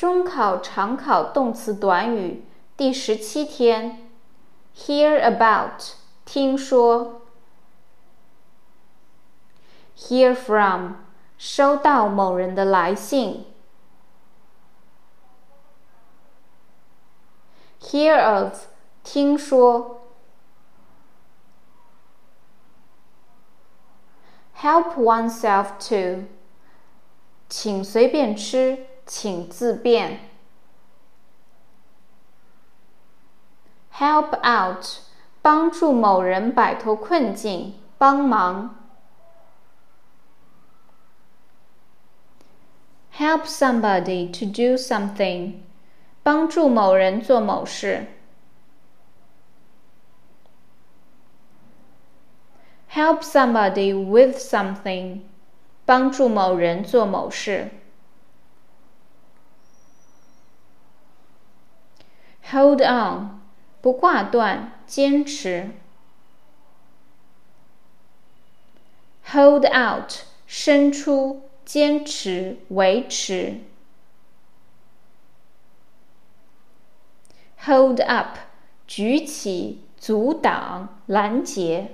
中考常考动词短语第十七天，hear about 听说，hear from 收到某人的来信，hear of 听说，help oneself to 请随便吃。请自便。Help out，帮助某人摆脱困境，帮忙。Help somebody to do something，帮助某人做某事。Help somebody with something，帮助某人做某事。 Hold on，不挂断，坚持。Hold out，伸出，坚持，维持。Hold up，举起，阻挡，拦截。